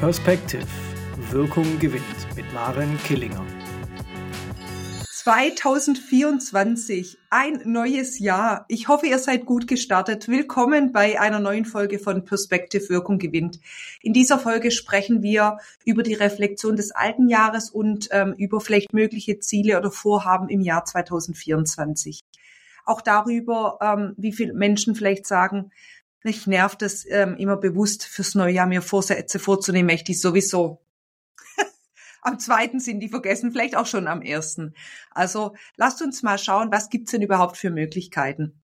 Perspective. Wirkung gewinnt mit Maren Killinger. 2024, ein neues Jahr. Ich hoffe, ihr seid gut gestartet. Willkommen bei einer neuen Folge von Perspective Wirkung gewinnt. In dieser Folge sprechen wir über die Reflexion des alten Jahres und ähm, über vielleicht mögliche Ziele oder Vorhaben im Jahr 2024. Auch darüber, ähm, wie viele Menschen vielleicht sagen, mich nervt es ähm, immer bewusst fürs neue Jahr mir Vorsätze vorzunehmen, ich sowieso am zweiten sind die vergessen, vielleicht auch schon am ersten. Also lasst uns mal schauen, was gibt's denn überhaupt für Möglichkeiten?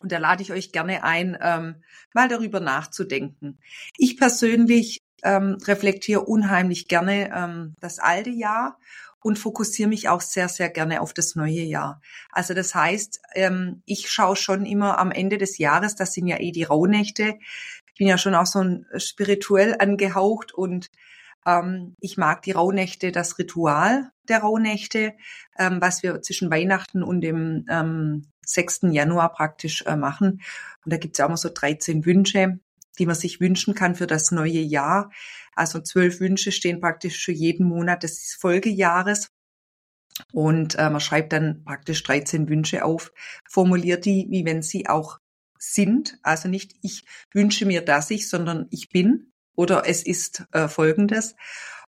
Und da lade ich euch gerne ein, ähm, mal darüber nachzudenken. Ich persönlich ähm, reflektiere unheimlich gerne ähm, das alte Jahr und fokussiere mich auch sehr, sehr gerne auf das neue Jahr. Also das heißt, ähm, ich schaue schon immer am Ende des Jahres, das sind ja eh die Rauhnächte. Ich bin ja schon auch so ein spirituell angehaucht und ähm, ich mag die Rauhnächte, das Ritual der Rauhnächte, ähm, was wir zwischen Weihnachten und dem ähm, 6. Januar praktisch äh, machen. Und da gibt es auch immer so 13 Wünsche, die man sich wünschen kann für das neue Jahr. Also zwölf Wünsche stehen praktisch für jeden Monat des Folgejahres. Und äh, man schreibt dann praktisch 13 Wünsche auf, formuliert die, wie wenn sie auch sind. Also nicht ich wünsche mir, dass ich, sondern ich bin oder es ist äh, folgendes.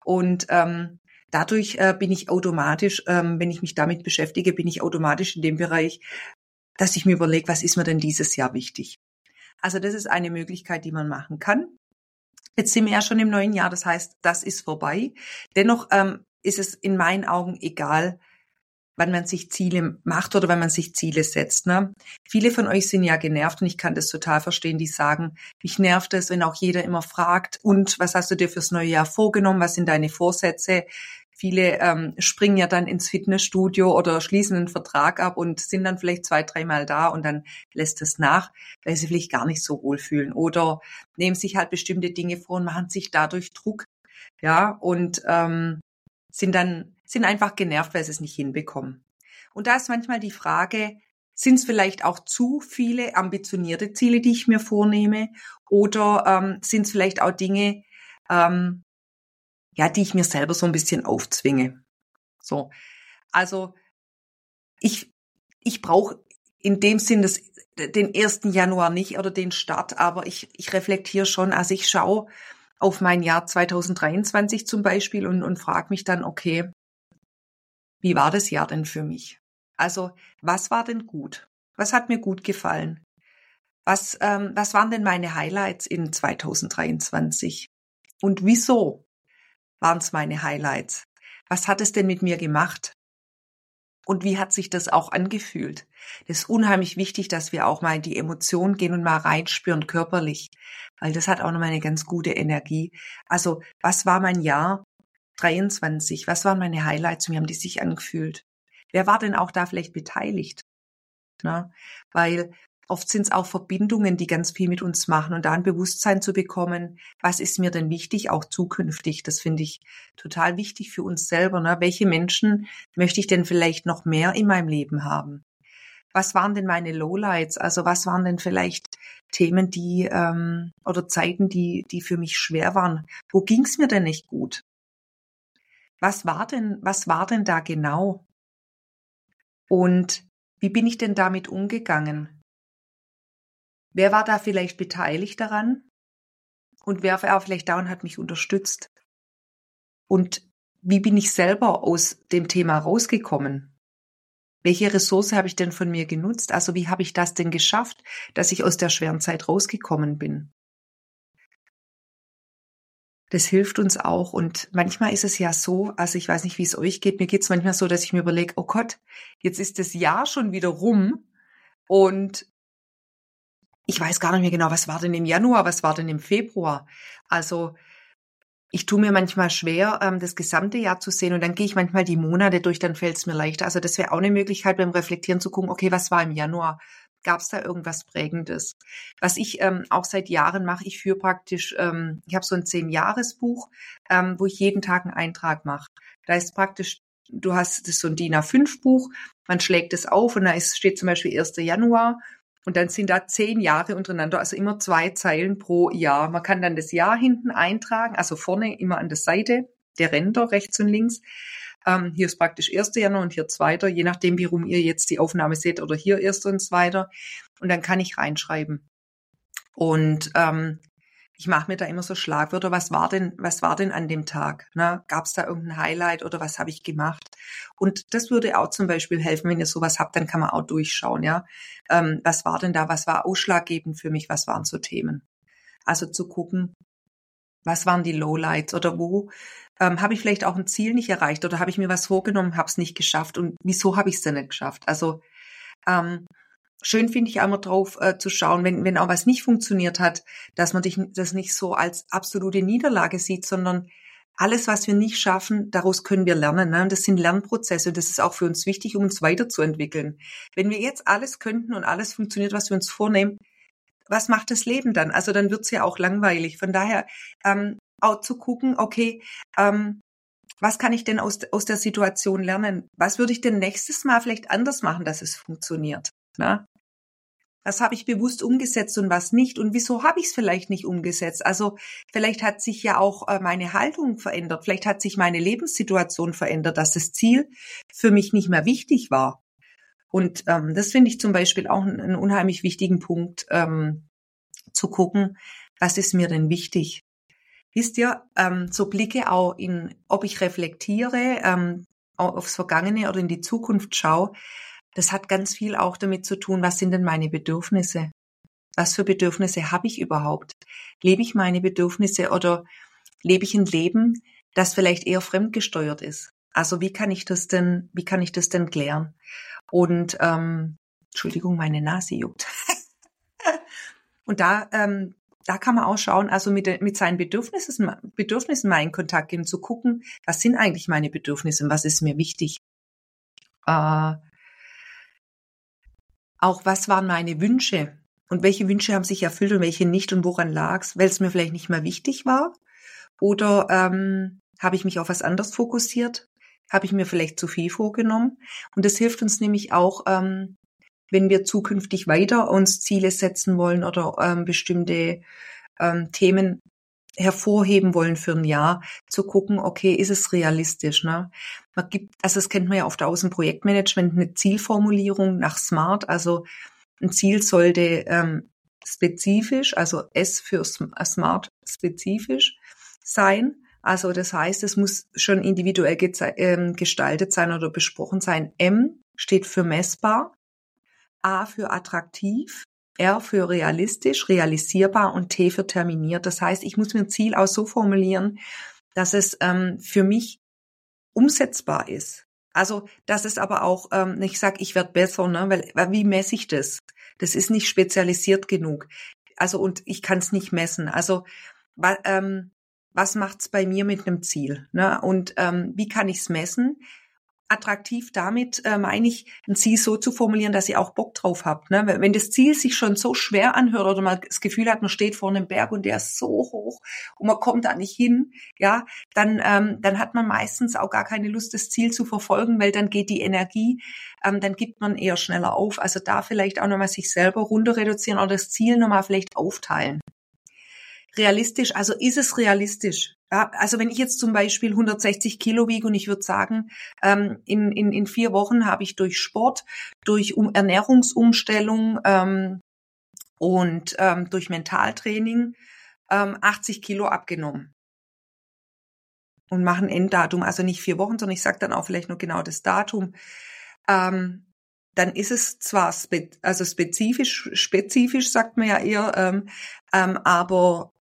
Und ähm, dadurch äh, bin ich automatisch, ähm, wenn ich mich damit beschäftige, bin ich automatisch in dem Bereich, dass ich mir überlege, was ist mir denn dieses Jahr wichtig. Also das ist eine Möglichkeit, die man machen kann. Jetzt sind wir ja schon im neuen Jahr, das heißt, das ist vorbei. Dennoch ähm, ist es in meinen Augen egal, wann man sich Ziele macht oder wenn man sich Ziele setzt. Ne? Viele von euch sind ja genervt und ich kann das total verstehen, die sagen, mich nervt es, wenn auch jeder immer fragt, und was hast du dir fürs neue Jahr vorgenommen, was sind deine Vorsätze? Viele ähm, springen ja dann ins Fitnessstudio oder schließen einen Vertrag ab und sind dann vielleicht zwei, dreimal da und dann lässt es nach, weil sie vielleicht gar nicht so wohlfühlen oder nehmen sich halt bestimmte Dinge vor und machen sich dadurch Druck. Ja, und ähm, sind dann sind einfach genervt, weil sie es nicht hinbekommen. Und da ist manchmal die Frage, sind es vielleicht auch zu viele ambitionierte Ziele, die ich mir vornehme? Oder ähm, sind es vielleicht auch Dinge, ähm, ja, die ich mir selber so ein bisschen aufzwinge? So, also ich ich brauche in dem Sinn das, den ersten Januar nicht oder den Start, aber ich ich reflektiere schon, also ich schaue auf mein Jahr 2023 zum Beispiel und, und frage mich dann, okay, wie war das Jahr denn für mich? Also, was war denn gut? Was hat mir gut gefallen? Was, ähm, was waren denn meine Highlights in 2023? Und wieso waren es meine Highlights? Was hat es denn mit mir gemacht? Und wie hat sich das auch angefühlt? Das ist unheimlich wichtig, dass wir auch mal in die Emotionen gehen und mal reinspüren körperlich, weil das hat auch nochmal eine ganz gute Energie. Also, was war mein Jahr? 23. Was waren meine Highlights? Wie haben die sich angefühlt? Wer war denn auch da vielleicht beteiligt? Na, weil oft sind es auch Verbindungen, die ganz viel mit uns machen und da ein Bewusstsein zu bekommen, was ist mir denn wichtig, auch zukünftig. Das finde ich total wichtig für uns selber. Ne? Welche Menschen möchte ich denn vielleicht noch mehr in meinem Leben haben? Was waren denn meine Lowlights? Also was waren denn vielleicht Themen, die ähm, oder Zeiten, die die für mich schwer waren? Wo ging es mir denn nicht gut? was war denn, was war denn da genau? Und wie bin ich denn damit umgegangen? Wer war da vielleicht beteiligt daran? Und wer war vielleicht da und hat mich unterstützt? Und wie bin ich selber aus dem Thema rausgekommen? Welche Ressource habe ich denn von mir genutzt? Also wie habe ich das denn geschafft, dass ich aus der schweren Zeit rausgekommen bin? das hilft uns auch. Und manchmal ist es ja so, also ich weiß nicht, wie es euch geht, mir geht es manchmal so, dass ich mir überlege, oh Gott, jetzt ist das Jahr schon wieder rum und ich weiß gar nicht mehr genau, was war denn im Januar, was war denn im Februar. Also ich tue mir manchmal schwer, ähm, das gesamte Jahr zu sehen und dann gehe ich manchmal die Monate durch, dann fällt es mir leichter. Also das wäre auch eine Möglichkeit beim Reflektieren zu gucken, okay, was war im Januar, Gab es da irgendwas Prägendes? Was ich ähm, auch seit Jahren mache, ich führe praktisch, ähm, ich habe so ein Zehn-Jahres-Buch, ähm, wo ich jeden Tag einen Eintrag mache. Da ist praktisch, du hast das so ein DIN A5-Buch, man schlägt es auf und da ist, steht zum Beispiel 1. Januar Und dann sind da zehn Jahre untereinander, also immer zwei Zeilen pro Jahr. Man kann dann das Jahr hinten eintragen, also vorne immer an der Seite, der Ränder rechts und links. Ähm, hier ist praktisch 1. Januar und hier 2. Je nachdem, wie rum ihr jetzt die Aufnahme seht oder hier 1. und 2. Und dann kann ich reinschreiben. Und ähm, ich mache mir da immer so Schlagwörter, was war denn, was war denn an dem Tag? Ne? Gab es da irgendein Highlight oder was habe ich gemacht? Und das würde auch zum Beispiel helfen, wenn ihr sowas habt, dann kann man auch durchschauen, ja. Ähm, was war denn da, was war ausschlaggebend für mich, was waren so Themen? Also zu gucken, was waren die Lowlights oder wo ähm, habe ich vielleicht auch ein Ziel nicht erreicht oder habe ich mir was vorgenommen, habe es nicht geschafft und wieso habe ich es denn nicht geschafft? Also ähm, schön finde ich einmal drauf äh, zu schauen, wenn, wenn auch was nicht funktioniert hat, dass man dich, das nicht so als absolute Niederlage sieht, sondern alles, was wir nicht schaffen, daraus können wir lernen. Ne? Und das sind Lernprozesse. Das ist auch für uns wichtig, um uns weiterzuentwickeln. Wenn wir jetzt alles könnten und alles funktioniert, was wir uns vornehmen, was macht das Leben dann? Also dann wird's ja auch langweilig. Von daher ähm, auch zu gucken, okay, ähm, was kann ich denn aus, aus der Situation lernen? Was würde ich denn nächstes Mal vielleicht anders machen, dass es funktioniert? Na? Was habe ich bewusst umgesetzt und was nicht? Und wieso habe ich es vielleicht nicht umgesetzt? Also vielleicht hat sich ja auch äh, meine Haltung verändert. Vielleicht hat sich meine Lebenssituation verändert, dass das Ziel für mich nicht mehr wichtig war. Und ähm, das finde ich zum Beispiel auch einen, einen unheimlich wichtigen Punkt, ähm, zu gucken, was ist mir denn wichtig? Wisst ihr, ähm, so Blicke auch in, ob ich reflektiere, ähm, aufs Vergangene oder in die Zukunft schaue, das hat ganz viel auch damit zu tun, was sind denn meine Bedürfnisse? Was für Bedürfnisse habe ich überhaupt? Lebe ich meine Bedürfnisse oder lebe ich ein Leben, das vielleicht eher fremdgesteuert ist? Also wie kann ich das denn, wie kann ich das denn klären? Und ähm, Entschuldigung, meine Nase juckt. und da, ähm, da kann man auch schauen, also mit, mit seinen Bedürfnissen, Bedürfnissen mal in Kontakt gehen, zu gucken, was sind eigentlich meine Bedürfnisse und was ist mir wichtig. Äh, auch was waren meine Wünsche? Und welche Wünsche haben sich erfüllt und welche nicht? Und woran lag's, weil es mir vielleicht nicht mehr wichtig war? Oder ähm, habe ich mich auf was anderes fokussiert, habe ich mir vielleicht zu viel vorgenommen? Und das hilft uns nämlich auch, ähm, wenn wir zukünftig weiter uns Ziele setzen wollen oder ähm, bestimmte ähm, Themen hervorheben wollen für ein Jahr, zu gucken, okay, ist es realistisch? Ne? Man gibt, also das kennt man ja oft aus dem Projektmanagement, eine Zielformulierung nach SMART. Also ein Ziel sollte ähm, spezifisch, also S für SMART spezifisch sein. Also das heißt, es muss schon individuell ähm, gestaltet sein oder besprochen sein. M steht für messbar, A für attraktiv, R für realistisch, realisierbar und T für terminiert. Das heißt, ich muss mir ein Ziel auch so formulieren, dass es ähm, für mich umsetzbar ist. Also, dass es aber auch, ähm, ich sage, ich werde besser, ne? weil, weil wie messe ich das? Das ist nicht spezialisiert genug. Also und ich kann es nicht messen. Also wa, ähm, was macht's bei mir mit einem Ziel? Ne? Und ähm, wie kann ich's messen? Attraktiv damit äh, meine ich, ein Ziel so zu formulieren, dass ihr auch Bock drauf habt. Ne? Wenn das Ziel sich schon so schwer anhört oder man das Gefühl hat, man steht vor einem Berg und der ist so hoch und man kommt da nicht hin, ja, dann, ähm, dann hat man meistens auch gar keine Lust, das Ziel zu verfolgen, weil dann geht die Energie, ähm, dann gibt man eher schneller auf. Also da vielleicht auch nochmal sich selber runter reduzieren oder das Ziel nochmal vielleicht aufteilen realistisch, also ist es realistisch? Also wenn ich jetzt zum Beispiel 160 Kilo wiege und ich würde sagen, ähm, in, in, in vier Wochen habe ich durch Sport, durch um Ernährungsumstellung ähm, und ähm, durch Mentaltraining ähm, 80 Kilo abgenommen. Und machen Enddatum, also nicht vier Wochen, sondern ich sage dann auch vielleicht nur genau das Datum. Ähm, dann ist es zwar spe also spezifisch, spezifisch sagt man ja eher, ähm, ähm, aber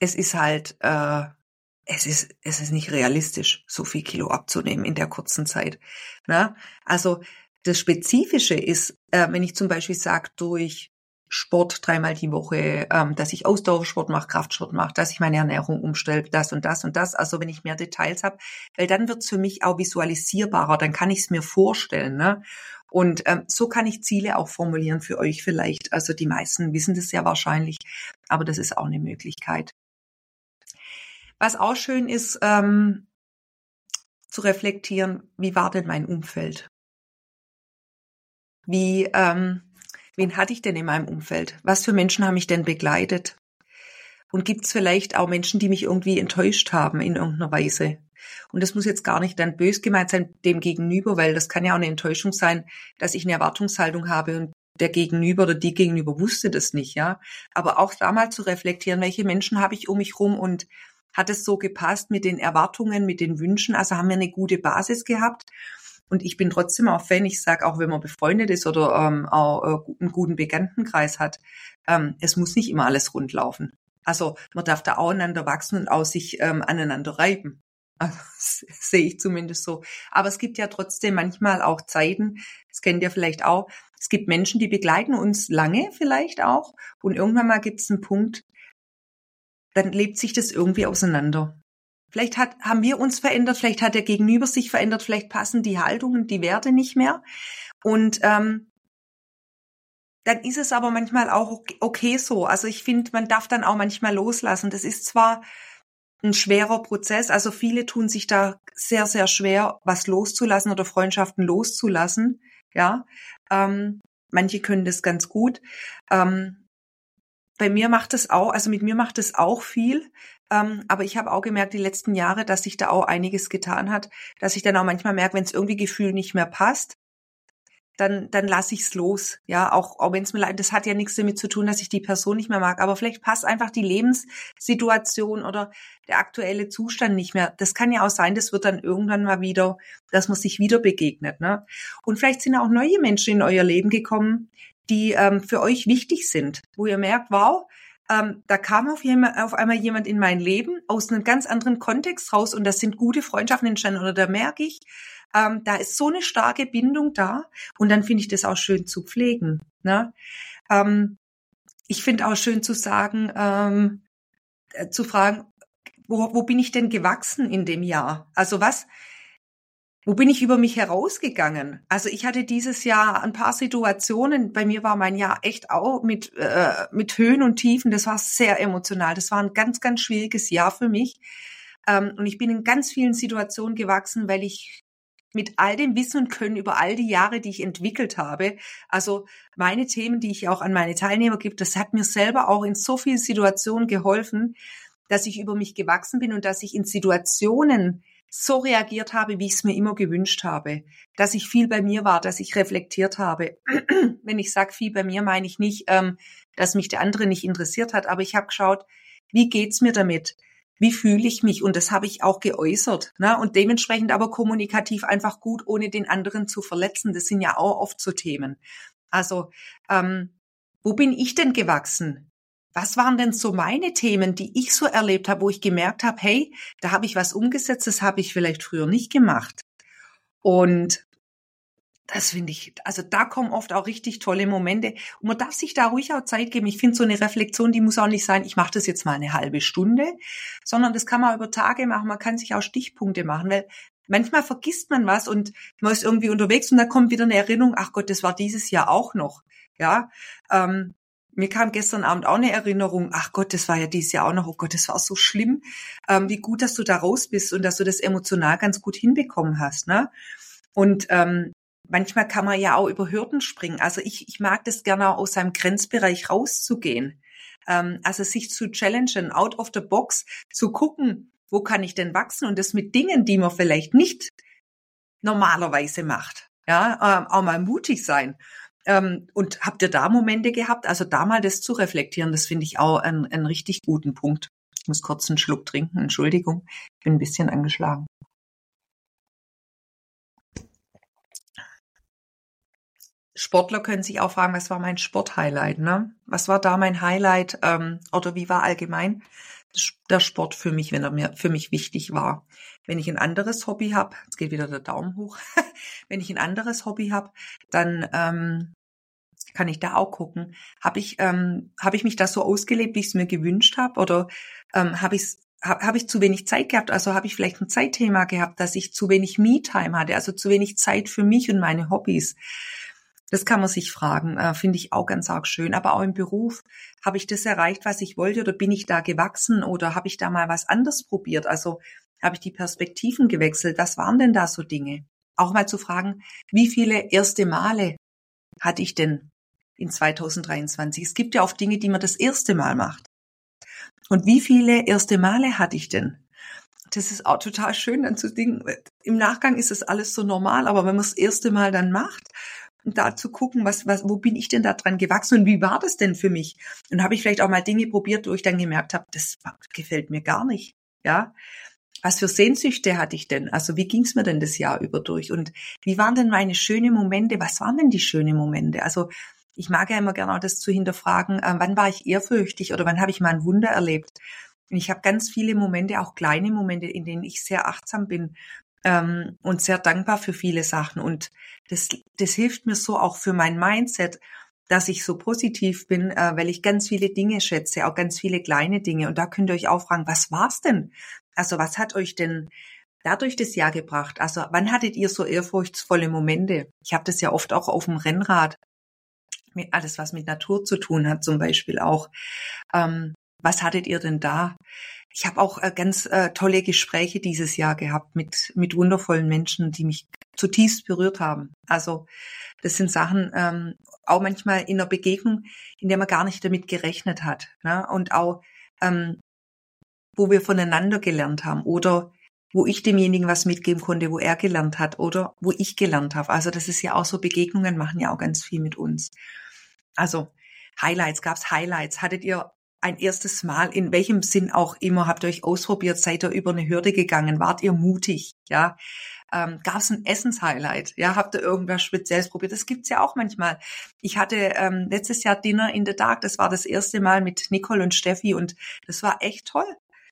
es ist halt, äh, es ist, es ist nicht realistisch, so viel Kilo abzunehmen in der kurzen Zeit. Ne? Also das Spezifische ist, äh, wenn ich zum Beispiel sage, durch Sport dreimal die Woche, ähm, dass ich Ausdauersport mache, Kraftsport mache, dass ich meine Ernährung umstelle, das und das und das. Also wenn ich mehr Details habe, weil dann wird's für mich auch visualisierbarer, dann kann ich es mir vorstellen. Ne? Und ähm, so kann ich Ziele auch formulieren für euch vielleicht. Also die meisten wissen das ja wahrscheinlich, aber das ist auch eine Möglichkeit. Was auch schön ist, ähm, zu reflektieren, wie war denn mein Umfeld? wie, ähm, wen hatte ich denn in meinem Umfeld? Was für Menschen haben mich denn begleitet? Und gibt es vielleicht auch Menschen, die mich irgendwie enttäuscht haben in irgendeiner Weise? Und das muss jetzt gar nicht dann bös gemeint sein dem Gegenüber, weil das kann ja auch eine Enttäuschung sein, dass ich eine Erwartungshaltung habe und der Gegenüber oder die Gegenüber wusste das nicht, ja. Aber auch da mal zu reflektieren, welche Menschen habe ich um mich rum und hat es so gepasst mit den Erwartungen, mit den Wünschen? Also haben wir eine gute Basis gehabt. Und ich bin trotzdem auch Fan, ich sage, auch wenn man befreundet ist oder ähm, auch äh, einen guten Bekanntenkreis hat, ähm, es muss nicht immer alles rundlaufen. Also man darf da auch einander wachsen und auch sich ähm, aneinander reiben. Also, sehe ich zumindest so. Aber es gibt ja trotzdem manchmal auch Zeiten, das kennt ihr vielleicht auch, es gibt Menschen, die begleiten uns lange vielleicht auch und irgendwann mal gibt es einen Punkt, dann lebt sich das irgendwie auseinander. Vielleicht hat, haben wir uns verändert, vielleicht hat der Gegenüber sich verändert, vielleicht passen die Haltungen, die Werte nicht mehr. Und ähm, dann ist es aber manchmal auch okay so. Also ich finde, man darf dann auch manchmal loslassen. Das ist zwar ein schwerer Prozess, also viele tun sich da sehr, sehr schwer, was loszulassen oder Freundschaften loszulassen. Ja, ähm, manche können das ganz gut. Ähm, bei mir macht es auch, also mit mir macht es auch viel. Ähm, aber ich habe auch gemerkt die letzten Jahre, dass sich da auch einiges getan hat, dass ich dann auch manchmal merke, wenn es irgendwie Gefühl nicht mehr passt, dann, dann lasse ich's los. Ja, auch, auch wenn es mir leid, das hat ja nichts damit zu tun, dass ich die Person nicht mehr mag. Aber vielleicht passt einfach die Lebenssituation oder der aktuelle Zustand nicht mehr. Das kann ja auch sein, das wird dann irgendwann mal wieder, dass man sich wieder begegnet. Ne? Und vielleicht sind auch neue Menschen in euer Leben gekommen, die ähm, für euch wichtig sind, wo ihr merkt, wow, ähm, da kam auf, jemand, auf einmal jemand in mein Leben aus einem ganz anderen Kontext raus und das sind gute Freundschaften entstanden oder da merke ich, ähm, da ist so eine starke Bindung da und dann finde ich das auch schön zu pflegen. Ne? Ähm, ich finde auch schön zu sagen, ähm, äh, zu fragen, wo, wo bin ich denn gewachsen in dem Jahr? Also was, wo bin ich über mich herausgegangen? Also ich hatte dieses Jahr ein paar Situationen. Bei mir war mein Jahr echt auch mit äh, mit Höhen und Tiefen. Das war sehr emotional. Das war ein ganz ganz schwieriges Jahr für mich. Ähm, und ich bin in ganz vielen Situationen gewachsen, weil ich mit all dem Wissen und Können über all die Jahre, die ich entwickelt habe. Also meine Themen, die ich auch an meine Teilnehmer gebe, das hat mir selber auch in so vielen Situationen geholfen, dass ich über mich gewachsen bin und dass ich in Situationen so reagiert habe, wie ich es mir immer gewünscht habe. Dass ich viel bei mir war, dass ich reflektiert habe. Wenn ich sage viel bei mir, meine ich nicht, ähm, dass mich der andere nicht interessiert hat, aber ich habe geschaut, wie geht's mir damit? wie fühle ich mich? Und das habe ich auch geäußert. Ne? Und dementsprechend aber kommunikativ einfach gut, ohne den anderen zu verletzen. Das sind ja auch oft so Themen. Also, ähm, wo bin ich denn gewachsen? Was waren denn so meine Themen, die ich so erlebt habe, wo ich gemerkt habe, hey, da habe ich was umgesetzt, das habe ich vielleicht früher nicht gemacht. Und das finde ich, also da kommen oft auch richtig tolle Momente. Und man darf sich da ruhig auch Zeit geben. Ich finde, so eine Reflexion, die muss auch nicht sein, ich mache das jetzt mal eine halbe Stunde, sondern das kann man über Tage machen. Man kann sich auch Stichpunkte machen, weil manchmal vergisst man was und man ist irgendwie unterwegs und dann kommt wieder eine Erinnerung, ach Gott, das war dieses Jahr auch noch. Ja, ähm, mir kam gestern Abend auch eine Erinnerung, ach Gott, das war ja dieses Jahr auch noch, oh Gott, das war so schlimm. Ähm, wie gut, dass du da raus bist und dass du das emotional ganz gut hinbekommen hast. Ne? Und ähm, manchmal kann man ja auch über Hürden springen. Also ich, ich mag das gerne auch aus seinem Grenzbereich rauszugehen. Ähm, also sich zu challengen, out of the box, zu gucken, wo kann ich denn wachsen und das mit Dingen, die man vielleicht nicht normalerweise macht. Ja, ähm, auch mal mutig sein. Ähm, und habt ihr da Momente gehabt? Also da mal das zu reflektieren, das finde ich auch einen, einen richtig guten Punkt. Ich muss kurz einen Schluck trinken, Entschuldigung, ich bin ein bisschen angeschlagen. Sportler können sich auch fragen, was war mein Sporthighlight, ne? Was war da mein Highlight ähm, oder wie war allgemein der Sport für mich, wenn er mir für mich wichtig war? Wenn ich ein anderes Hobby habe, jetzt geht wieder der Daumen hoch, wenn ich ein anderes Hobby habe, dann ähm, kann ich da auch gucken, habe ich ähm, habe ich mich da so ausgelebt, wie ich es mir gewünscht habe, oder ähm, habe ich habe hab ich zu wenig Zeit gehabt, also habe ich vielleicht ein Zeitthema gehabt, dass ich zu wenig Me-Time hatte, also zu wenig Zeit für mich und meine Hobbys. Das kann man sich fragen, äh, finde ich auch ganz arg schön. Aber auch im Beruf, habe ich das erreicht, was ich wollte oder bin ich da gewachsen oder habe ich da mal was anderes probiert? Also habe ich die Perspektiven gewechselt? Was waren denn da so Dinge? Auch mal zu fragen, wie viele erste Male hatte ich denn in 2023? Es gibt ja oft Dinge, die man das erste Mal macht. Und wie viele erste Male hatte ich denn? Das ist auch total schön, dann zu denken, im Nachgang ist es alles so normal, aber wenn man das erste Mal dann macht, da zu gucken, was, was, wo bin ich denn da dran gewachsen und wie war das denn für mich? Und habe ich vielleicht auch mal Dinge probiert, wo ich dann gemerkt habe, das gefällt mir gar nicht. Ja, was für Sehnsüchte hatte ich denn? Also wie ging's mir denn das Jahr über durch? Und wie waren denn meine schönen Momente? Was waren denn die schönen Momente? Also ich mag ja immer gerne auch das zu hinterfragen, äh, wann war ich ehrfürchtig oder wann habe ich mal ein Wunder erlebt? Und ich habe ganz viele Momente, auch kleine Momente, in denen ich sehr achtsam bin ähm, und sehr dankbar für viele Sachen. Und das, das hilft mir so auch für mein Mindset, dass ich so positiv bin, äh, weil ich ganz viele Dinge schätze, auch ganz viele kleine Dinge. Und da könnt ihr euch auch fragen, was war's denn? Also was hat euch denn dadurch das Jahr gebracht? Also wann hattet ihr so ehrfurchtsvolle Momente? Ich habe das ja oft auch auf dem Rennrad. Alles, was mit Natur zu tun hat, zum Beispiel auch. Ähm, was hattet ihr denn da? Ich habe auch äh, ganz äh, tolle Gespräche dieses Jahr gehabt mit, mit wundervollen Menschen, die mich zutiefst berührt haben. Also das sind Sachen, ähm, auch manchmal in einer Begegnung, in der man gar nicht damit gerechnet hat. Ne? Und auch, ähm, wo wir voneinander gelernt haben oder wo ich demjenigen was mitgeben konnte, wo er gelernt hat oder wo ich gelernt habe. Also das ist ja auch so, Begegnungen machen ja auch ganz viel mit uns. Also Highlights, gab's Highlights? Hattet ihr ein erstes Mal, in welchem Sinn auch immer, habt ihr euch ausprobiert, seid ihr über eine Hürde gegangen, wart ihr mutig, ja? Ähm, Gab es ein Essenshighlight? Ja, habt ihr irgendwas Spezielles probiert? Das gibt's ja auch manchmal. Ich hatte ähm, letztes Jahr Dinner in the Dark. Das war das erste Mal mit Nicole und Steffi und das war echt toll.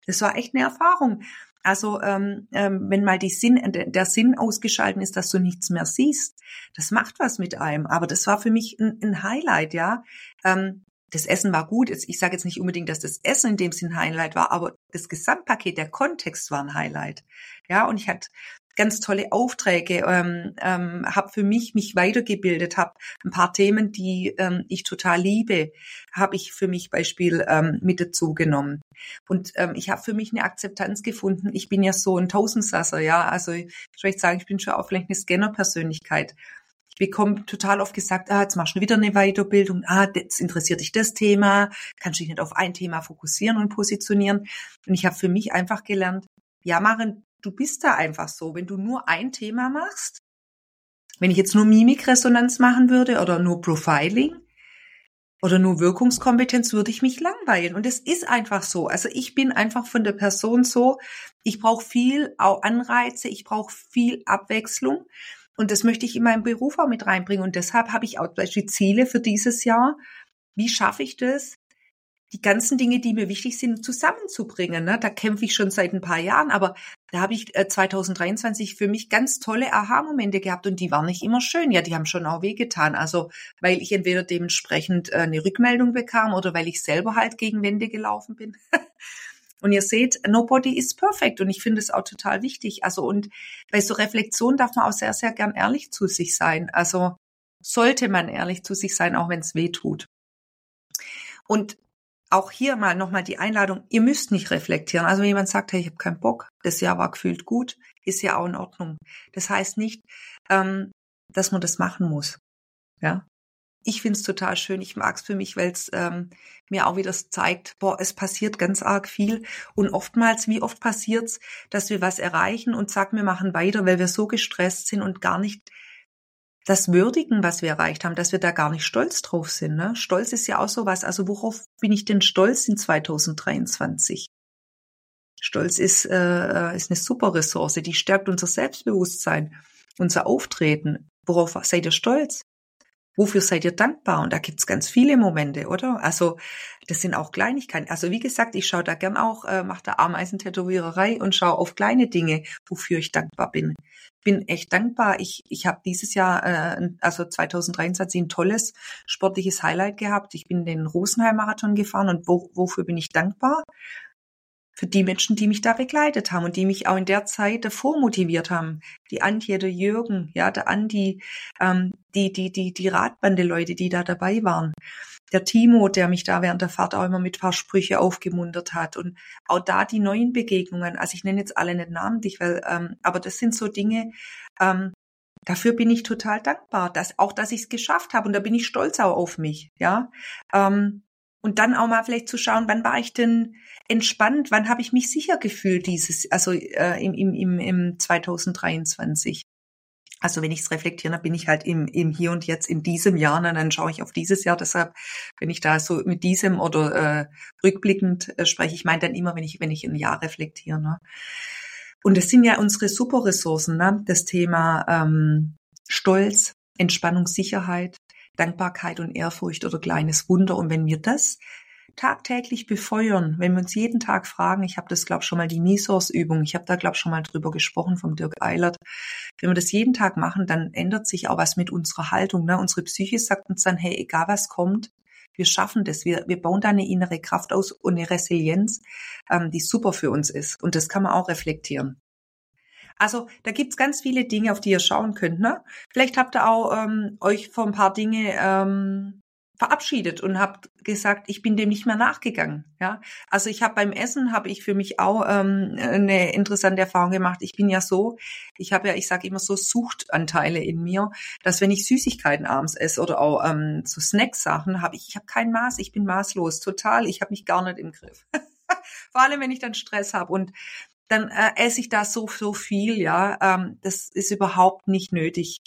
Das war echt eine Erfahrung. Also ähm, ähm, wenn mal die Sinn, der Sinn ausgeschalten ist, dass du nichts mehr siehst, das macht was mit einem. Aber das war für mich ein, ein Highlight, ja. Ähm, das Essen war gut. Ich sage jetzt nicht unbedingt, dass das Essen in dem Sinn Highlight war, aber das Gesamtpaket, der Kontext war ein Highlight. Ja, und ich hatte ganz tolle Aufträge, ähm, ähm, habe für mich mich weitergebildet, habe ein paar Themen, die ähm, ich total liebe, habe ich für mich Beispiel ähm, mit dazu genommen. Und ähm, ich habe für mich eine Akzeptanz gefunden. Ich bin ja so ein Tausendsasser, ja, also ich würde sagen, ich bin schon auch vielleicht eine Scanner-Persönlichkeit bekomme total oft gesagt, ah, jetzt machst du wieder eine Weiterbildung, ah, jetzt interessiert dich das Thema, kannst dich nicht auf ein Thema fokussieren und positionieren. Und ich habe für mich einfach gelernt, ja, Maren, du bist da einfach so. Wenn du nur ein Thema machst, wenn ich jetzt nur Mimikresonanz machen würde oder nur Profiling oder nur Wirkungskompetenz, würde ich mich langweilen. Und es ist einfach so. Also ich bin einfach von der Person so, ich brauche viel Anreize, ich brauche viel Abwechslung. Und das möchte ich in meinen Beruf auch mit reinbringen. Und deshalb habe ich auch die Ziele für dieses Jahr. Wie schaffe ich das, die ganzen Dinge, die mir wichtig sind, zusammenzubringen? Ne? Da kämpfe ich schon seit ein paar Jahren, aber da habe ich 2023 äh, für mich ganz tolle Aha-Momente gehabt und die waren nicht immer schön. Ja, die haben schon auch wehgetan. Also weil ich entweder dementsprechend äh, eine Rückmeldung bekam oder weil ich selber halt gegen Wände gelaufen bin. Und ihr seht, nobody is perfect. Und ich finde es auch total wichtig. Also, und bei so Reflexion darf man auch sehr, sehr gern ehrlich zu sich sein. Also, sollte man ehrlich zu sich sein, auch wenn es weh tut. Und auch hier mal nochmal die Einladung, ihr müsst nicht reflektieren. Also wenn jemand sagt, hey, ich habe keinen Bock, das Jahr war gefühlt gut, ist ja auch in Ordnung. Das heißt nicht, ähm, dass man das machen muss. Ja, ich finde es total schön. Ich mag es für mich, weil es ähm, mir auch wieder zeigt, boah, es passiert ganz arg viel. Und oftmals, wie oft passiert's, dass wir was erreichen und sagen, wir machen weiter, weil wir so gestresst sind und gar nicht das würdigen, was wir erreicht haben, dass wir da gar nicht stolz drauf sind. Ne? Stolz ist ja auch sowas. Also worauf bin ich denn stolz in 2023? Stolz ist, äh, ist eine super Ressource, die stärkt unser Selbstbewusstsein, unser Auftreten. Worauf seid ihr stolz? Wofür seid ihr dankbar? Und da gibt's ganz viele Momente, oder? Also das sind auch Kleinigkeiten. Also wie gesagt, ich schaue da gern auch, äh, mache da Ameisentätowiererei und schaue auf kleine Dinge, wofür ich dankbar bin. Bin echt dankbar. Ich, ich habe dieses Jahr, äh, also 2023, ein tolles sportliches Highlight gehabt. Ich bin den Rosenheim-Marathon gefahren und wo, wofür bin ich dankbar? Für die Menschen, die mich da begleitet haben und die mich auch in der Zeit davor motiviert haben. Die Antje, der Jürgen, ja, der Andi, ähm, die, die, die, die Radbande-Leute, die da dabei waren. Der Timo, der mich da während der Fahrt auch immer mit paar Sprüche aufgemuntert hat. Und auch da die neuen Begegnungen. Also ich nenne jetzt alle nicht namentlich, weil, ähm, aber das sind so Dinge, ähm, dafür bin ich total dankbar, dass auch, dass ich es geschafft habe und da bin ich stolz auch auf mich, ja. Ähm, und dann auch mal vielleicht zu schauen, wann war ich denn entspannt, wann habe ich mich sicher gefühlt dieses, also äh, im, im, im, im 2023. Also wenn ich es reflektiere, dann bin ich halt im, im Hier und Jetzt in diesem Jahr, und dann schaue ich auf dieses Jahr. Deshalb, wenn ich da so mit diesem oder äh, rückblickend äh, spreche, ich meine dann immer, wenn ich wenn ich ein Jahr reflektiere. Ne? Und das sind ja unsere Superressourcen, ne? das Thema ähm, Stolz, Entspannung, Sicherheit, Dankbarkeit und Ehrfurcht oder kleines Wunder. Und wenn wir das tagtäglich befeuern, wenn wir uns jeden Tag fragen, ich habe das, glaube schon mal die Misos-Übung, ich habe da, glaube schon mal drüber gesprochen vom Dirk Eilert, wenn wir das jeden Tag machen, dann ändert sich auch was mit unserer Haltung. Ne? Unsere Psyche sagt uns dann, hey, egal was kommt, wir schaffen das, wir, wir bauen da eine innere Kraft aus und eine Resilienz, ähm, die super für uns ist. Und das kann man auch reflektieren. Also da gibt's ganz viele Dinge, auf die ihr schauen könnt. Ne? Vielleicht habt ihr auch ähm, euch vor ein paar Dinge ähm, verabschiedet und habt gesagt, ich bin dem nicht mehr nachgegangen. Ja, also ich habe beim Essen habe ich für mich auch ähm, eine interessante Erfahrung gemacht. Ich bin ja so, ich habe ja, ich sage immer so Suchtanteile in mir, dass wenn ich Süßigkeiten abends esse oder auch ähm, so Snacksachen, habe ich, ich habe kein Maß, ich bin maßlos, total, ich habe mich gar nicht im Griff. Vor allem, wenn ich dann Stress habe und dann äh, esse ich da so, so viel, ja. Ähm, das ist überhaupt nicht nötig.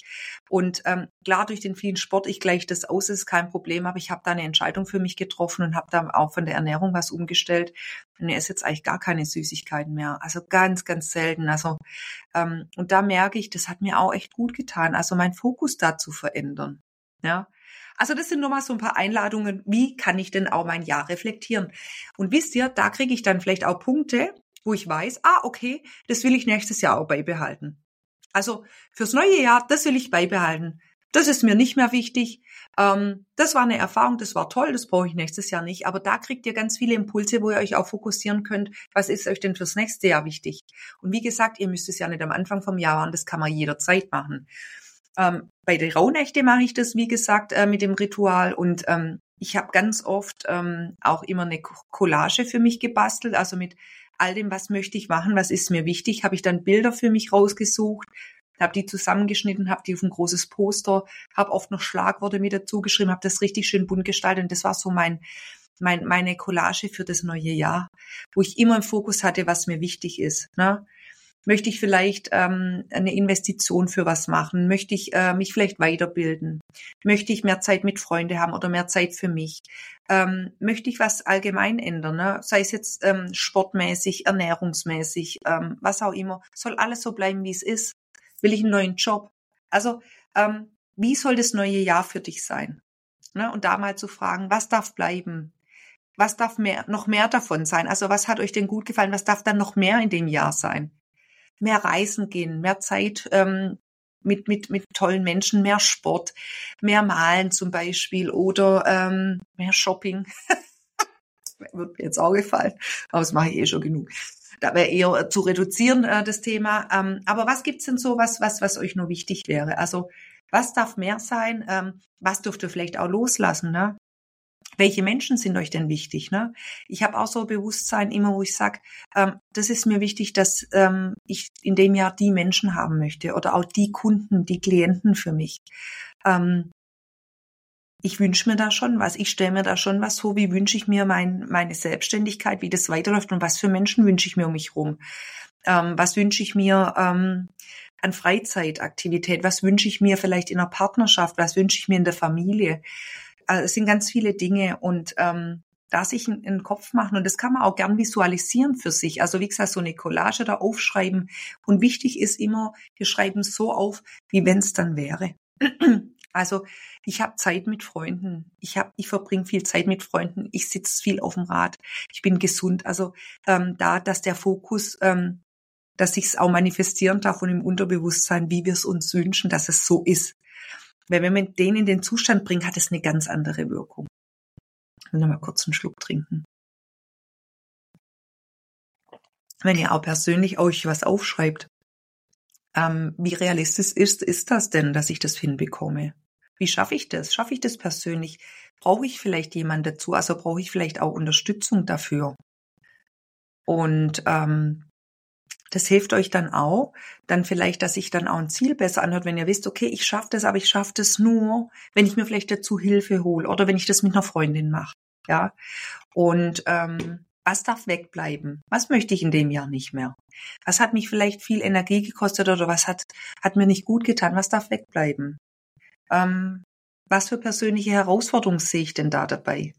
Und ähm, klar, durch den vielen Sport, ich gleiche das aus, ist kein Problem, aber ich habe da eine Entscheidung für mich getroffen und habe da auch von der Ernährung was umgestellt. Und er ist jetzt eigentlich gar keine Süßigkeiten mehr. Also ganz, ganz selten. Also, ähm, und da merke ich, das hat mir auch echt gut getan, also mein Fokus da zu verändern. Ja. Also das sind nur mal so ein paar Einladungen, wie kann ich denn auch mein Jahr reflektieren? Und wisst ihr, da kriege ich dann vielleicht auch Punkte, wo ich weiß, ah, okay, das will ich nächstes Jahr auch beibehalten. Also fürs neue Jahr, das will ich beibehalten. Das ist mir nicht mehr wichtig. Ähm, das war eine Erfahrung, das war toll, das brauche ich nächstes Jahr nicht. Aber da kriegt ihr ganz viele Impulse, wo ihr euch auch fokussieren könnt. Was ist euch denn fürs nächste Jahr wichtig? Und wie gesagt, ihr müsst es ja nicht am Anfang vom Jahr machen, das kann man jederzeit machen. Ähm, bei der Rauhnächte mache ich das, wie gesagt, äh, mit dem Ritual und ähm, ich habe ganz oft ähm, auch immer eine Collage für mich gebastelt, also mit all dem, was möchte ich machen, was ist mir wichtig, habe ich dann Bilder für mich rausgesucht, habe die zusammengeschnitten, habe die auf ein großes Poster, habe oft noch Schlagworte mit dazu geschrieben, habe das richtig schön bunt gestaltet und das war so mein mein, meine Collage für das neue Jahr, wo ich immer im Fokus hatte, was mir wichtig ist. Ne? Möchte ich vielleicht ähm, eine Investition für was machen? Möchte ich äh, mich vielleicht weiterbilden? Möchte ich mehr Zeit mit Freunden haben oder mehr Zeit für mich? Ähm, möchte ich was allgemein ändern? Ne? Sei es jetzt ähm, sportmäßig, ernährungsmäßig, ähm, was auch immer. Soll alles so bleiben, wie es ist? Will ich einen neuen Job? Also, ähm, wie soll das neue Jahr für dich sein? Ne? Und da mal zu fragen, was darf bleiben? Was darf mehr, noch mehr davon sein? Also was hat euch denn gut gefallen? Was darf dann noch mehr in dem Jahr sein? Mehr reisen gehen, mehr Zeit ähm, mit, mit, mit tollen Menschen, mehr Sport, mehr Malen zum Beispiel oder ähm, mehr Shopping. Wird mir jetzt auch gefallen, aber das mache ich eh schon genug. Da wäre eher zu reduzieren, äh, das Thema. Ähm, aber was gibt's denn so, was, was, was euch nur wichtig wäre? Also was darf mehr sein? Ähm, was dürft ihr vielleicht auch loslassen? Ne? Welche Menschen sind euch denn wichtig? Ne? Ich habe auch so Bewusstsein immer, wo ich sage, ähm, das ist mir wichtig, dass ähm, ich in dem Jahr die Menschen haben möchte oder auch die Kunden, die Klienten für mich. Ähm, ich wünsche mir da schon was, ich stelle mir da schon was vor, wie wünsche ich mir mein, meine Selbstständigkeit, wie das weiterläuft und was für Menschen wünsche ich mir um mich rum. Ähm, was wünsche ich mir ähm, an Freizeitaktivität, was wünsche ich mir vielleicht in einer Partnerschaft, was wünsche ich mir in der Familie. Also es sind ganz viele Dinge und ähm, da sich einen Kopf machen und das kann man auch gern visualisieren für sich. Also wie gesagt, so eine Collage da aufschreiben und wichtig ist immer, wir schreiben so auf, wie wenn es dann wäre. Also ich habe Zeit mit Freunden, ich habe, ich verbringe viel Zeit mit Freunden, ich sitze viel auf dem Rad, ich bin gesund. Also ähm, da, dass der Fokus, ähm, dass sich es auch manifestieren darf und im Unterbewusstsein, wie wir es uns wünschen, dass es so ist. Weil wenn man den in den Zustand bringt, hat es eine ganz andere Wirkung. Ich will noch mal kurz einen Schluck trinken. Wenn ihr auch persönlich euch was aufschreibt, ähm, wie realistisch ist, ist das denn, dass ich das hinbekomme? Wie schaffe ich das? Schaffe ich das persönlich? Brauche ich vielleicht jemand dazu? Also brauche ich vielleicht auch Unterstützung dafür? Und ähm, Das hilft euch dann auch, dann vielleicht, dass sich dann auch ein Ziel besser anhört, wenn ihr wisst, okay, ich schaffe das, aber ich schaffe das nur, wenn ich mir vielleicht dazu Hilfe hole oder wenn ich das mit einer Freundin mache. Ja. Und ähm, was darf wegbleiben? Was möchte ich in dem Jahr nicht mehr? Was hat mich vielleicht viel Energie gekostet oder was hat, hat mir nicht gut getan? Was darf wegbleiben? Ähm, was für persönliche Herausforderungen sehe ich denn da dabei?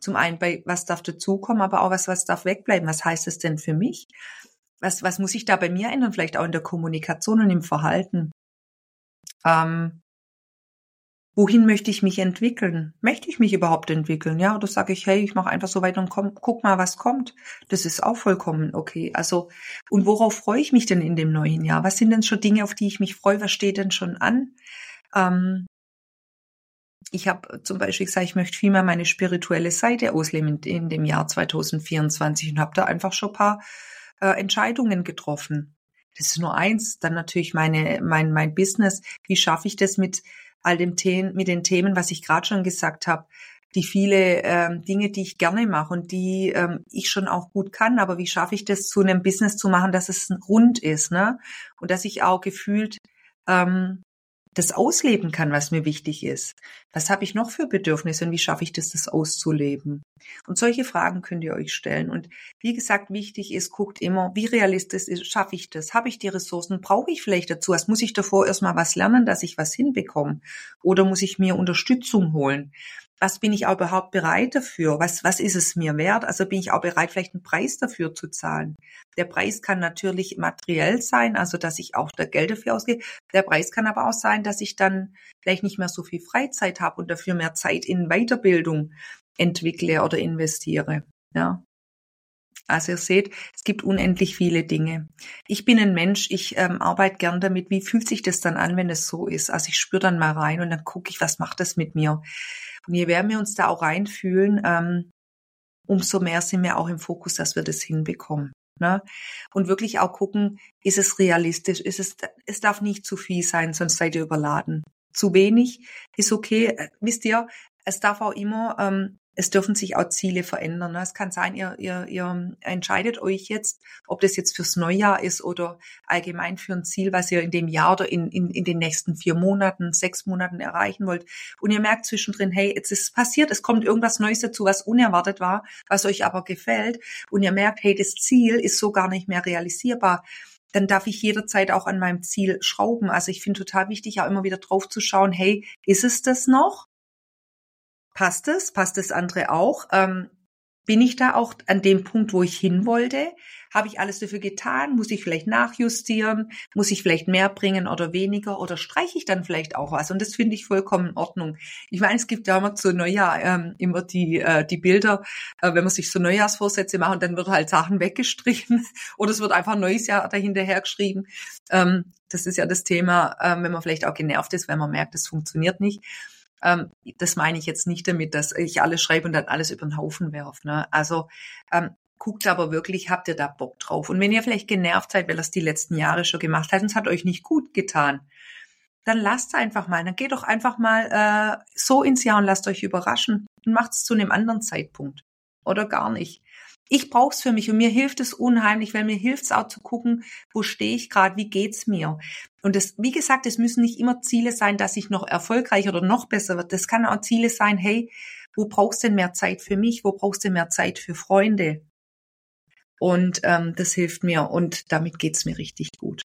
Zum einen bei, was darf dazukommen, aber auch was, was darf wegbleiben? Was heißt es denn für mich? Was, was muss ich da bei mir ändern? Vielleicht auch in der Kommunikation und im Verhalten. Ähm, wohin möchte ich mich entwickeln? Möchte ich mich überhaupt entwickeln? Ja, oder sage ich, hey, ich mache einfach so weiter und komm, guck mal, was kommt. Das ist auch vollkommen okay. Also, und worauf freue ich mich denn in dem neuen Jahr? Was sind denn schon Dinge, auf die ich mich freue? Was steht denn schon an? Ähm, ich habe zum Beispiel gesagt, ich möchte viel meine spirituelle Seite ausleben in, in dem Jahr 2024 und habe da einfach schon ein paar äh, Entscheidungen getroffen. Das ist nur eins. Dann natürlich meine, mein, mein Business. Wie schaffe ich das mit all dem Themen, mit den Themen, was ich gerade schon gesagt habe, die viele ähm, Dinge, die ich gerne mache und die ähm, ich schon auch gut kann, aber wie schaffe ich das zu einem Business zu machen, dass es rund ist, ne? Und dass ich auch gefühlt ähm, das ausleben kann, was mir wichtig ist. Was habe ich noch für Bedürfnisse und wie schaffe ich das, das auszuleben? Und solche Fragen könnt ihr euch stellen. Und wie gesagt, wichtig ist, guckt immer, wie realistisch ist, schaffe ich das? Habe ich die Ressourcen? Brauche ich vielleicht dazu? Was muss ich davor erstmal was lernen, dass ich was hinbekomme? Oder muss ich mir Unterstützung holen? Was bin ich auch überhaupt bereit dafür? Was, was ist es mir wert? Also bin ich auch bereit, vielleicht einen Preis dafür zu zahlen? Der Preis kann natürlich materiell sein, also dass ich auch da Geld dafür ausgehe. Der Preis kann aber auch sein, dass ich dann vielleicht nicht mehr so viel Freizeit habe und dafür mehr Zeit in Weiterbildung entwickle oder investiere. Ja. Also ihr seht, es gibt unendlich viele Dinge. Ich bin ein Mensch, ich ähm, arbeite gern damit, wie fühlt sich das dann an, wenn es so ist. Also ich spüre dann mal rein und dann gucke ich, was macht das mit mir. Und je mehr wir uns da auch reinfühlen, ähm, umso mehr sind wir auch im Fokus, dass wir das hinbekommen. Ne? Und wirklich auch gucken, ist es realistisch, ist es, es darf nicht zu viel sein, sonst seid ihr überladen. Zu wenig ist okay. Äh, wisst ihr, es darf auch immer ähm, es dürfen sich auch Ziele verändern. Ne? Es kann sein, ihr, ihr, ihr entscheidet euch jetzt, ob das jetzt fürs Neujahr ist oder allgemein für ein Ziel, was ihr in dem Jahr oder in, in, in den nächsten vier Monaten, sechs Monaten erreichen wollt. Und ihr merkt zwischendrin, hey, jetzt ist passiert, es kommt irgendwas Neues dazu, was unerwartet war, was euch aber gefällt. Und ihr merkt, hey, das Ziel ist so gar nicht mehr realisierbar dann darf ich jederzeit auch an meinem Ziel schrauben. Also ich finde total wichtig, auch immer wieder drauf zu schauen, hey, ist es das noch? Passt es? Passt das andere auch? Ähm, bin ich da auch an dem Punkt, wo ich hin wollte? Habe ich alles dafür getan? Muss ich vielleicht nachjustieren? Muss ich vielleicht mehr bringen oder weniger? Oder streiche ich dann vielleicht auch was? Und das finde ich vollkommen in Ordnung. Ich meine, es gibt ja immer zu Neujahr ähm, immer die, äh, die Bilder, äh, wenn man sich so Neujahrsvorsätze macht, dann wird halt Sachen weggestrichen oder es wird einfach ein neues Jahr dahinterher geschrieben. Ähm, das ist ja das Thema, äh, wenn man vielleicht auch genervt ist, wenn man merkt, es funktioniert nicht. Ähm, das meine ich jetzt nicht damit, dass ich alles schreibe und dann alles über den Haufen werfe. Ne? Also ähm, guckt aber wirklich, habt ihr da Bock drauf? Und wenn ihr vielleicht genervt seid, weil das die letzten Jahre schon gemacht habt und es hat euch nicht gut getan, dann lasst einfach mal. Dann geht doch einfach mal äh, so ins Jahr und lasst euch überraschen und macht es zu einem anderen Zeitpunkt. Oder gar nicht ich brauche es für mich und mir hilft es unheimlich, weil mir hilft es auch zu gucken, wo stehe ich gerade, wie geht's mir. Und das, wie gesagt, es müssen nicht immer Ziele sein, dass ich noch erfolgreicher oder noch besser wird. Das kann auch Ziele sein, hey, wo brauchst du denn mehr Zeit für mich? Wo brauchst du mehr Zeit für Freunde? Und ähm, das hilft mir und damit geht's mir richtig gut.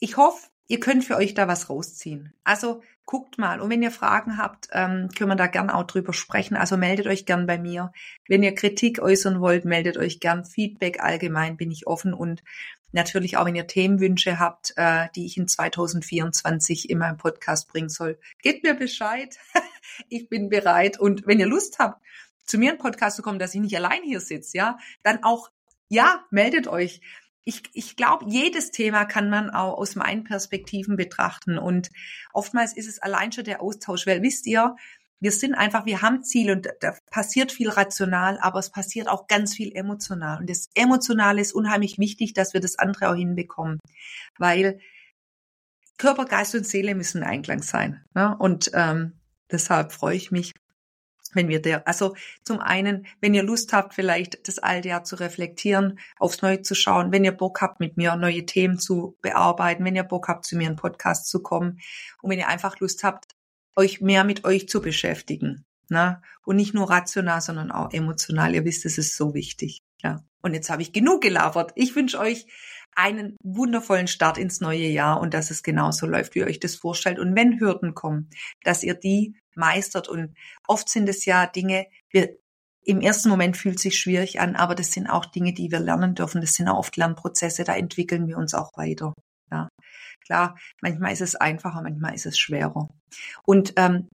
Ich hoffe, ihr könnt für euch da was rausziehen. Also guckt mal. Und wenn ihr Fragen habt, ähm, können wir da gern auch drüber sprechen. Also meldet euch gern bei mir. Wenn ihr Kritik äußern wollt, meldet euch gern. Feedback allgemein bin ich offen und natürlich auch, wenn ihr Themenwünsche habt, äh, die ich in 2024 in meinem Podcast bringen soll, gebt mir Bescheid. ich bin bereit. Und wenn ihr Lust habt, zu mir in Podcast zu kommen, dass ich nicht allein hier sitze, ja, dann auch ja, meldet euch ich, ich glaube, jedes Thema kann man auch aus meinen Perspektiven betrachten. Und oftmals ist es allein schon der Austausch, weil wisst ihr, wir sind einfach, wir haben Ziele und da passiert viel rational, aber es passiert auch ganz viel emotional. Und das Emotionale ist unheimlich wichtig, dass wir das andere auch hinbekommen, weil Körper, Geist und Seele müssen in Einklang sein. Ne? Und ähm, deshalb freue ich mich, wenn wir der, also zum einen, wenn ihr Lust habt, vielleicht das alte Jahr zu reflektieren, aufs Neue zu schauen, wenn ihr Bock habt, mit mir neue Themen zu bearbeiten, wenn ihr Bock habt, zu mir in Podcast zu kommen und wenn ihr einfach Lust habt, euch mehr mit euch zu beschäftigen. Ne? Und nicht nur rational, sondern auch emotional. Ihr wisst, es ist so wichtig. Ja. Und jetzt habe ich genug gelabert. Ich wünsche euch einen wundervollen Start ins neue Jahr und dass es genauso läuft, wie ihr euch das vorstellt. Und wenn Hürden kommen, dass ihr die meistert. Und oft sind es ja Dinge, wir, im ersten Moment fühlt es sich schwierig an, aber das sind auch Dinge, die wir lernen dürfen. Das sind auch oft Lernprozesse, da entwickeln wir uns auch weiter. Ja. Klar, manchmal ist es einfacher, manchmal ist es schwerer. Und ähm,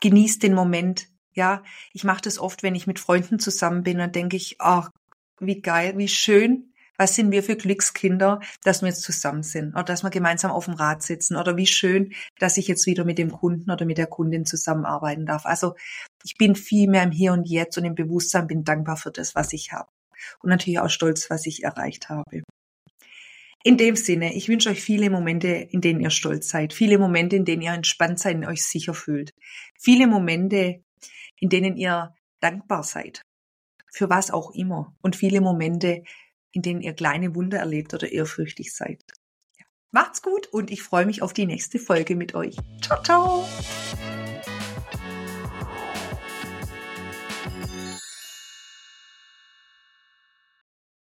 genießt den Moment. Ja, ich mache das oft, wenn ich mit Freunden zusammen bin, dann denke ich, ach, wie geil, wie schön, was sind wir für Glückskinder, dass wir jetzt zusammen sind oder dass wir gemeinsam auf dem Rad sitzen oder wie schön, dass ich jetzt wieder mit dem Kunden oder mit der Kundin zusammenarbeiten darf. Also ich bin viel mehr im Hier und Jetzt und im Bewusstsein, bin dankbar für das, was ich habe. Und natürlich auch stolz, was ich erreicht habe. In dem Sinne, ich wünsche euch viele Momente, in denen ihr stolz seid, viele Momente, in denen ihr entspannt seid und euch sicher fühlt, viele Momente, in denen ihr dankbar seid, für was auch immer. Und viele Momente, in denen ihr kleine Wunder erlebt oder ehrfürchtig seid. Macht's gut und ich freue mich auf die nächste Folge mit euch. Ciao, ciao!